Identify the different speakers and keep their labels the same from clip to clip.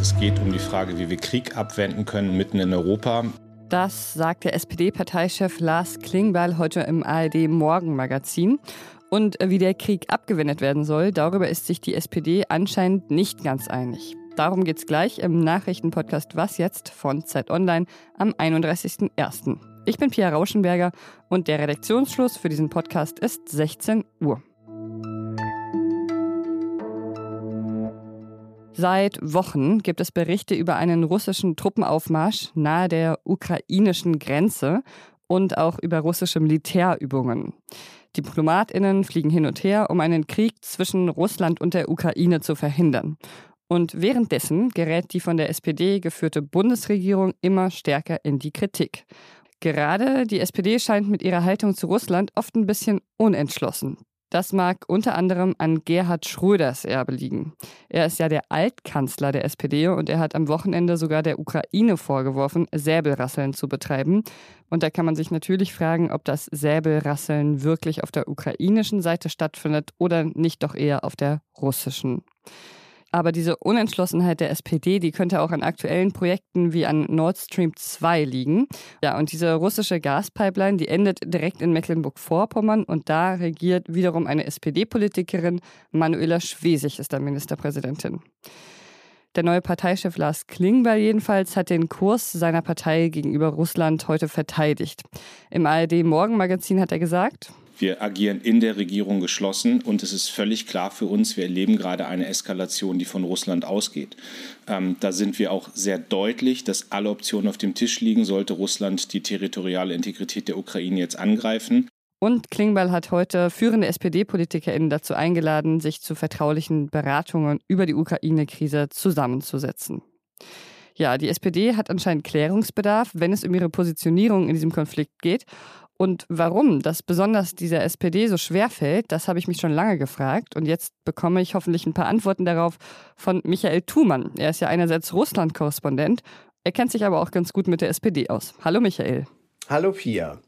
Speaker 1: Es geht um die Frage, wie wir Krieg abwenden können mitten in Europa.
Speaker 2: Das sagt der SPD-Parteichef Lars Klingbeil heute im ARD Morgenmagazin. Und wie der Krieg abgewendet werden soll, darüber ist sich die SPD anscheinend nicht ganz einig. Darum geht es gleich im Nachrichtenpodcast Was jetzt von Zeit Online am 31.01. Ich bin Pia Rauschenberger und der Redaktionsschluss für diesen Podcast ist 16 Uhr. Seit Wochen gibt es Berichte über einen russischen Truppenaufmarsch nahe der ukrainischen Grenze und auch über russische Militärübungen. Diplomatinnen fliegen hin und her, um einen Krieg zwischen Russland und der Ukraine zu verhindern. Und währenddessen gerät die von der SPD geführte Bundesregierung immer stärker in die Kritik. Gerade die SPD scheint mit ihrer Haltung zu Russland oft ein bisschen unentschlossen. Das mag unter anderem an Gerhard Schröders Erbe liegen. Er ist ja der Altkanzler der SPD und er hat am Wochenende sogar der Ukraine vorgeworfen, Säbelrasseln zu betreiben. Und da kann man sich natürlich fragen, ob das Säbelrasseln wirklich auf der ukrainischen Seite stattfindet oder nicht doch eher auf der russischen. Aber diese Unentschlossenheit der SPD, die könnte auch an aktuellen Projekten wie an Nord Stream 2 liegen. Ja, und diese russische Gaspipeline, die endet direkt in Mecklenburg-Vorpommern und da regiert wiederum eine SPD-Politikerin. Manuela Schwesig ist da Ministerpräsidentin. Der neue Parteichef Lars Klingbeil jedenfalls hat den Kurs seiner Partei gegenüber Russland heute verteidigt. Im ARD Morgenmagazin hat er gesagt,
Speaker 1: wir agieren in der Regierung geschlossen und es ist völlig klar für uns, wir erleben gerade eine Eskalation, die von Russland ausgeht. Ähm, da sind wir auch sehr deutlich, dass alle Optionen auf dem Tisch liegen, sollte Russland die territoriale Integrität der Ukraine jetzt angreifen.
Speaker 2: Und Klingbeil hat heute führende SPD-PolitikerInnen dazu eingeladen, sich zu vertraulichen Beratungen über die Ukraine-Krise zusammenzusetzen. Ja, die SPD hat anscheinend Klärungsbedarf, wenn es um ihre Positionierung in diesem Konflikt geht. Und warum das besonders dieser SPD so schwer fällt, das habe ich mich schon lange gefragt. Und jetzt bekomme ich hoffentlich ein paar Antworten darauf von Michael Thumann. Er ist ja einerseits Russland-Korrespondent, er kennt sich aber auch ganz gut mit der SPD aus. Hallo Michael.
Speaker 3: Hallo Pia.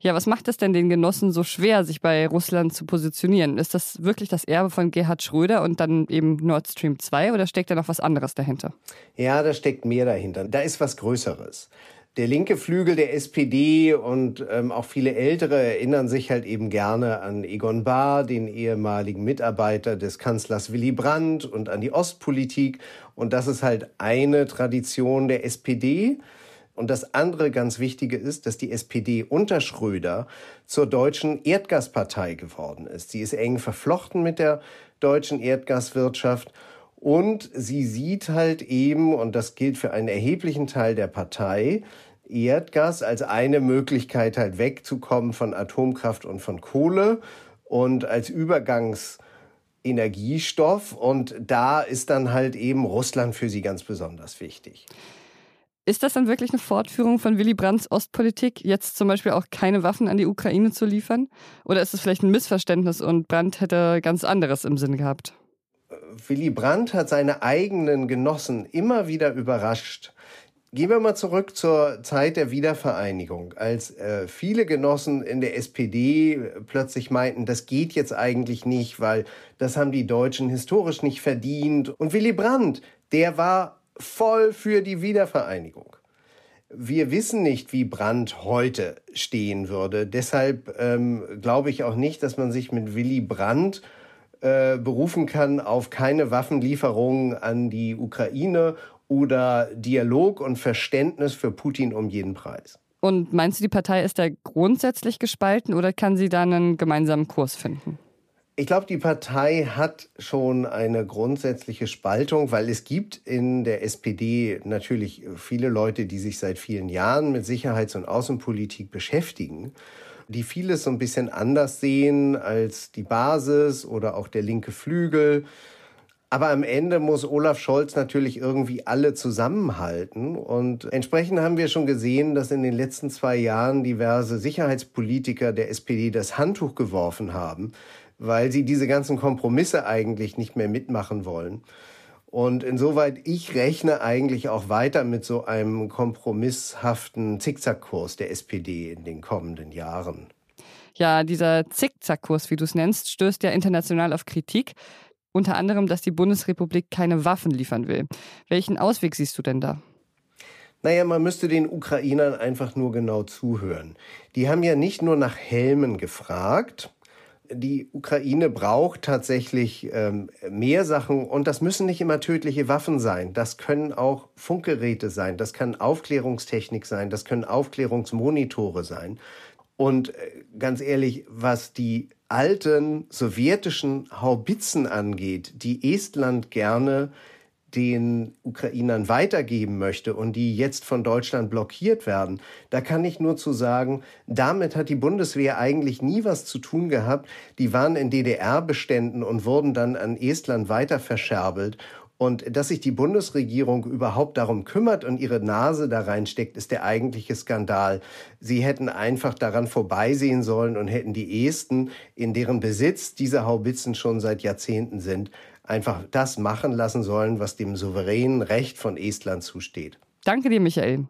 Speaker 2: Ja, was macht es denn den Genossen so schwer, sich bei Russland zu positionieren? Ist das wirklich das Erbe von Gerhard Schröder und dann eben Nord Stream 2 oder steckt da noch was anderes dahinter?
Speaker 3: Ja, da steckt mehr dahinter. Da ist was Größeres der linke Flügel der SPD und ähm, auch viele Ältere erinnern sich halt eben gerne an Egon Bahr, den ehemaligen Mitarbeiter des Kanzlers Willy Brandt und an die Ostpolitik. Und das ist halt eine Tradition der SPD. Und das andere ganz Wichtige ist, dass die SPD unter Schröder zur deutschen Erdgaspartei geworden ist. Sie ist eng verflochten mit der deutschen Erdgaswirtschaft und sie sieht halt eben, und das gilt für einen erheblichen Teil der Partei, Erdgas als eine Möglichkeit halt wegzukommen von Atomkraft und von Kohle und als Übergangsenergiestoff. Und da ist dann halt eben Russland für sie ganz besonders wichtig.
Speaker 2: Ist das dann wirklich eine Fortführung von Willy Brandts Ostpolitik, jetzt zum Beispiel auch keine Waffen an die Ukraine zu liefern? Oder ist es vielleicht ein Missverständnis und Brandt hätte ganz anderes im Sinn gehabt?
Speaker 3: Willy Brandt hat seine eigenen Genossen immer wieder überrascht. Gehen wir mal zurück zur Zeit der Wiedervereinigung, als äh, viele Genossen in der SPD plötzlich meinten, das geht jetzt eigentlich nicht, weil das haben die Deutschen historisch nicht verdient. Und Willy Brandt, der war voll für die Wiedervereinigung. Wir wissen nicht, wie Brandt heute stehen würde. Deshalb ähm, glaube ich auch nicht, dass man sich mit Willy Brandt äh, berufen kann auf keine Waffenlieferungen an die Ukraine oder Dialog und Verständnis für Putin um jeden Preis.
Speaker 2: Und meinst du, die Partei ist da grundsätzlich gespalten oder kann sie da einen gemeinsamen Kurs finden?
Speaker 3: Ich glaube, die Partei hat schon eine grundsätzliche Spaltung, weil es gibt in der SPD natürlich viele Leute, die sich seit vielen Jahren mit Sicherheits- und Außenpolitik beschäftigen die vieles so ein bisschen anders sehen als die Basis oder auch der linke Flügel. Aber am Ende muss Olaf Scholz natürlich irgendwie alle zusammenhalten. Und entsprechend haben wir schon gesehen, dass in den letzten zwei Jahren diverse Sicherheitspolitiker der SPD das Handtuch geworfen haben, weil sie diese ganzen Kompromisse eigentlich nicht mehr mitmachen wollen. Und insoweit, ich rechne eigentlich auch weiter mit so einem kompromisshaften Zickzackkurs der SPD in den kommenden Jahren.
Speaker 2: Ja, dieser Zickzackkurs, wie du es nennst, stößt ja international auf Kritik. Unter anderem, dass die Bundesrepublik keine Waffen liefern will. Welchen Ausweg siehst du denn da?
Speaker 3: Naja, man müsste den Ukrainern einfach nur genau zuhören. Die haben ja nicht nur nach Helmen gefragt, die Ukraine braucht tatsächlich ähm, mehr Sachen und das müssen nicht immer tödliche Waffen sein. Das können auch Funkgeräte sein, das kann Aufklärungstechnik sein, das können Aufklärungsmonitore sein. Und äh, ganz ehrlich, was die alten sowjetischen Haubitzen angeht, die Estland gerne den Ukrainern weitergeben möchte und die jetzt von Deutschland blockiert werden, da kann ich nur zu sagen, damit hat die Bundeswehr eigentlich nie was zu tun gehabt. Die waren in DDR-Beständen und wurden dann an Estland weiter verscherbelt. Und dass sich die Bundesregierung überhaupt darum kümmert und ihre Nase da reinsteckt, ist der eigentliche Skandal. Sie hätten einfach daran vorbeisehen sollen und hätten die Esten, in deren Besitz diese Haubitzen schon seit Jahrzehnten sind, einfach das machen lassen sollen, was dem souveränen Recht von Estland zusteht.
Speaker 2: Danke dir, Michael.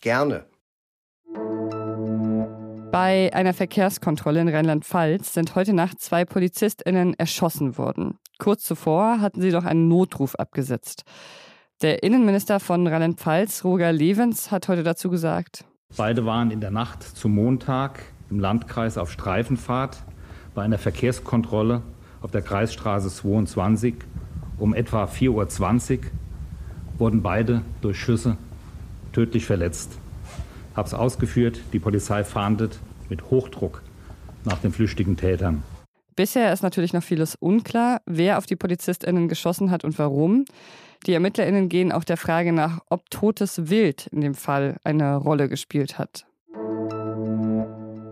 Speaker 3: Gerne.
Speaker 2: Bei einer Verkehrskontrolle in Rheinland-Pfalz sind heute Nacht zwei PolizistInnen erschossen worden. Kurz zuvor hatten sie doch einen Notruf abgesetzt. Der Innenminister von Rheinland-Pfalz, Roger Levens, hat heute dazu gesagt:
Speaker 4: Beide waren in der Nacht zum Montag im Landkreis auf Streifenfahrt bei einer Verkehrskontrolle auf der Kreisstraße 22 um etwa 4.20 Uhr wurden beide durch Schüsse tödlich verletzt. Es ausgeführt, die Polizei fahndet mit Hochdruck nach den flüchtigen Tätern.
Speaker 2: Bisher ist natürlich noch vieles unklar, wer auf die PolizistInnen geschossen hat und warum. Die ErmittlerInnen gehen auch der Frage nach, ob totes Wild in dem Fall eine Rolle gespielt hat.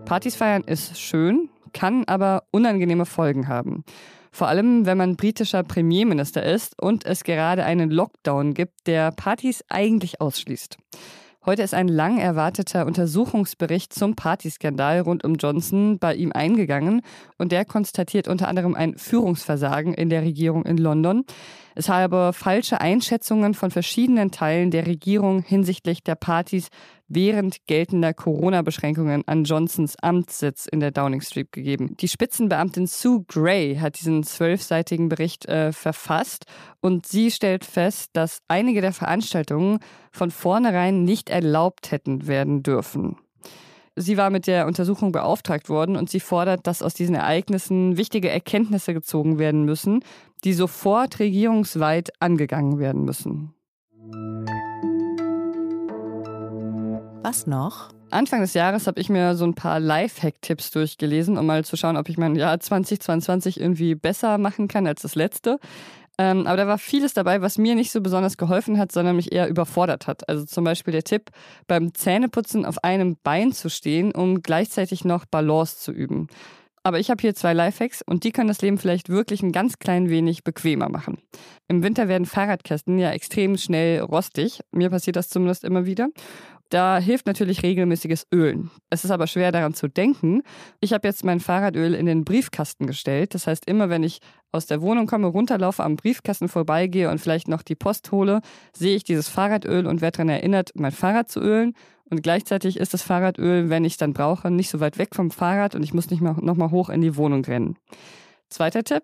Speaker 2: Partys feiern ist schön, kann aber unangenehme Folgen haben. Vor allem, wenn man britischer Premierminister ist und es gerade einen Lockdown gibt, der Partys eigentlich ausschließt. Heute ist ein lang erwarteter Untersuchungsbericht zum Partyskandal rund um Johnson bei ihm eingegangen und der konstatiert unter anderem ein Führungsversagen in der Regierung in London. Es habe falsche Einschätzungen von verschiedenen Teilen der Regierung hinsichtlich der Partys während geltender Corona-Beschränkungen an Johnsons Amtssitz in der Downing Street gegeben. Die Spitzenbeamtin Sue Gray hat diesen zwölfseitigen Bericht äh, verfasst und sie stellt fest, dass einige der Veranstaltungen von vornherein nicht erlaubt hätten werden dürfen. Sie war mit der Untersuchung beauftragt worden und sie fordert, dass aus diesen Ereignissen wichtige Erkenntnisse gezogen werden müssen, die sofort regierungsweit angegangen werden müssen.
Speaker 5: Was noch?
Speaker 2: Anfang des Jahres habe ich mir so ein paar Lifehack-Tipps durchgelesen, um mal zu schauen, ob ich mein Jahr 2022 irgendwie besser machen kann als das letzte. Ähm, aber da war vieles dabei, was mir nicht so besonders geholfen hat, sondern mich eher überfordert hat. Also zum Beispiel der Tipp, beim Zähneputzen auf einem Bein zu stehen, um gleichzeitig noch Balance zu üben. Aber ich habe hier zwei Lifehacks und die können das Leben vielleicht wirklich ein ganz klein wenig bequemer machen. Im Winter werden Fahrradkästen ja extrem schnell rostig. Mir passiert das zumindest immer wieder. Da hilft natürlich regelmäßiges Ölen. Es ist aber schwer daran zu denken. Ich habe jetzt mein Fahrradöl in den Briefkasten gestellt. Das heißt, immer wenn ich aus der Wohnung komme, runterlaufe, am Briefkasten vorbeigehe und vielleicht noch die Post hole, sehe ich dieses Fahrradöl und werde daran erinnert, mein Fahrrad zu ölen. Und gleichzeitig ist das Fahrradöl, wenn ich es dann brauche, nicht so weit weg vom Fahrrad und ich muss nicht nochmal hoch in die Wohnung rennen. Zweiter Tipp.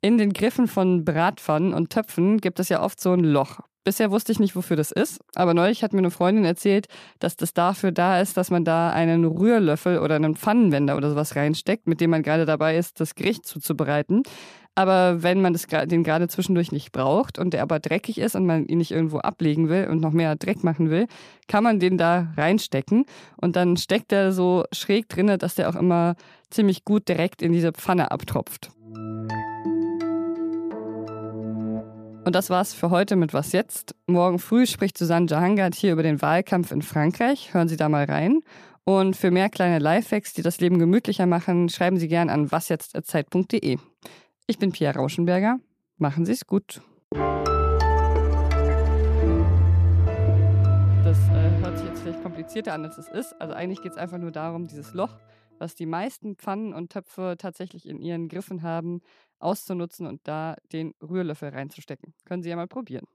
Speaker 2: In den Griffen von Bratpfannen und Töpfen gibt es ja oft so ein Loch. Bisher wusste ich nicht, wofür das ist, aber neulich hat mir eine Freundin erzählt, dass das dafür da ist, dass man da einen Rührlöffel oder einen Pfannenwender oder sowas reinsteckt, mit dem man gerade dabei ist, das Gericht zuzubereiten. Aber wenn man das, den gerade zwischendurch nicht braucht und der aber dreckig ist und man ihn nicht irgendwo ablegen will und noch mehr Dreck machen will, kann man den da reinstecken und dann steckt er so schräg drinne, dass der auch immer ziemlich gut direkt in diese Pfanne abtropft. Und das war's für heute mit Was jetzt? Morgen früh spricht Susanne Jahangard hier über den Wahlkampf in Frankreich. Hören Sie da mal rein. Und für mehr kleine Lifehacks, die das Leben gemütlicher machen, schreiben Sie gern an wasjetzt.zeit.de. Ich bin Pia Rauschenberger. Machen Sie es gut. Das äh, hört sich jetzt vielleicht komplizierter an, als es ist. Also eigentlich geht es einfach nur darum, dieses Loch, was die meisten Pfannen und Töpfe tatsächlich in ihren Griffen haben, auszunutzen und da den Rührlöffel reinzustecken. Können Sie ja mal probieren.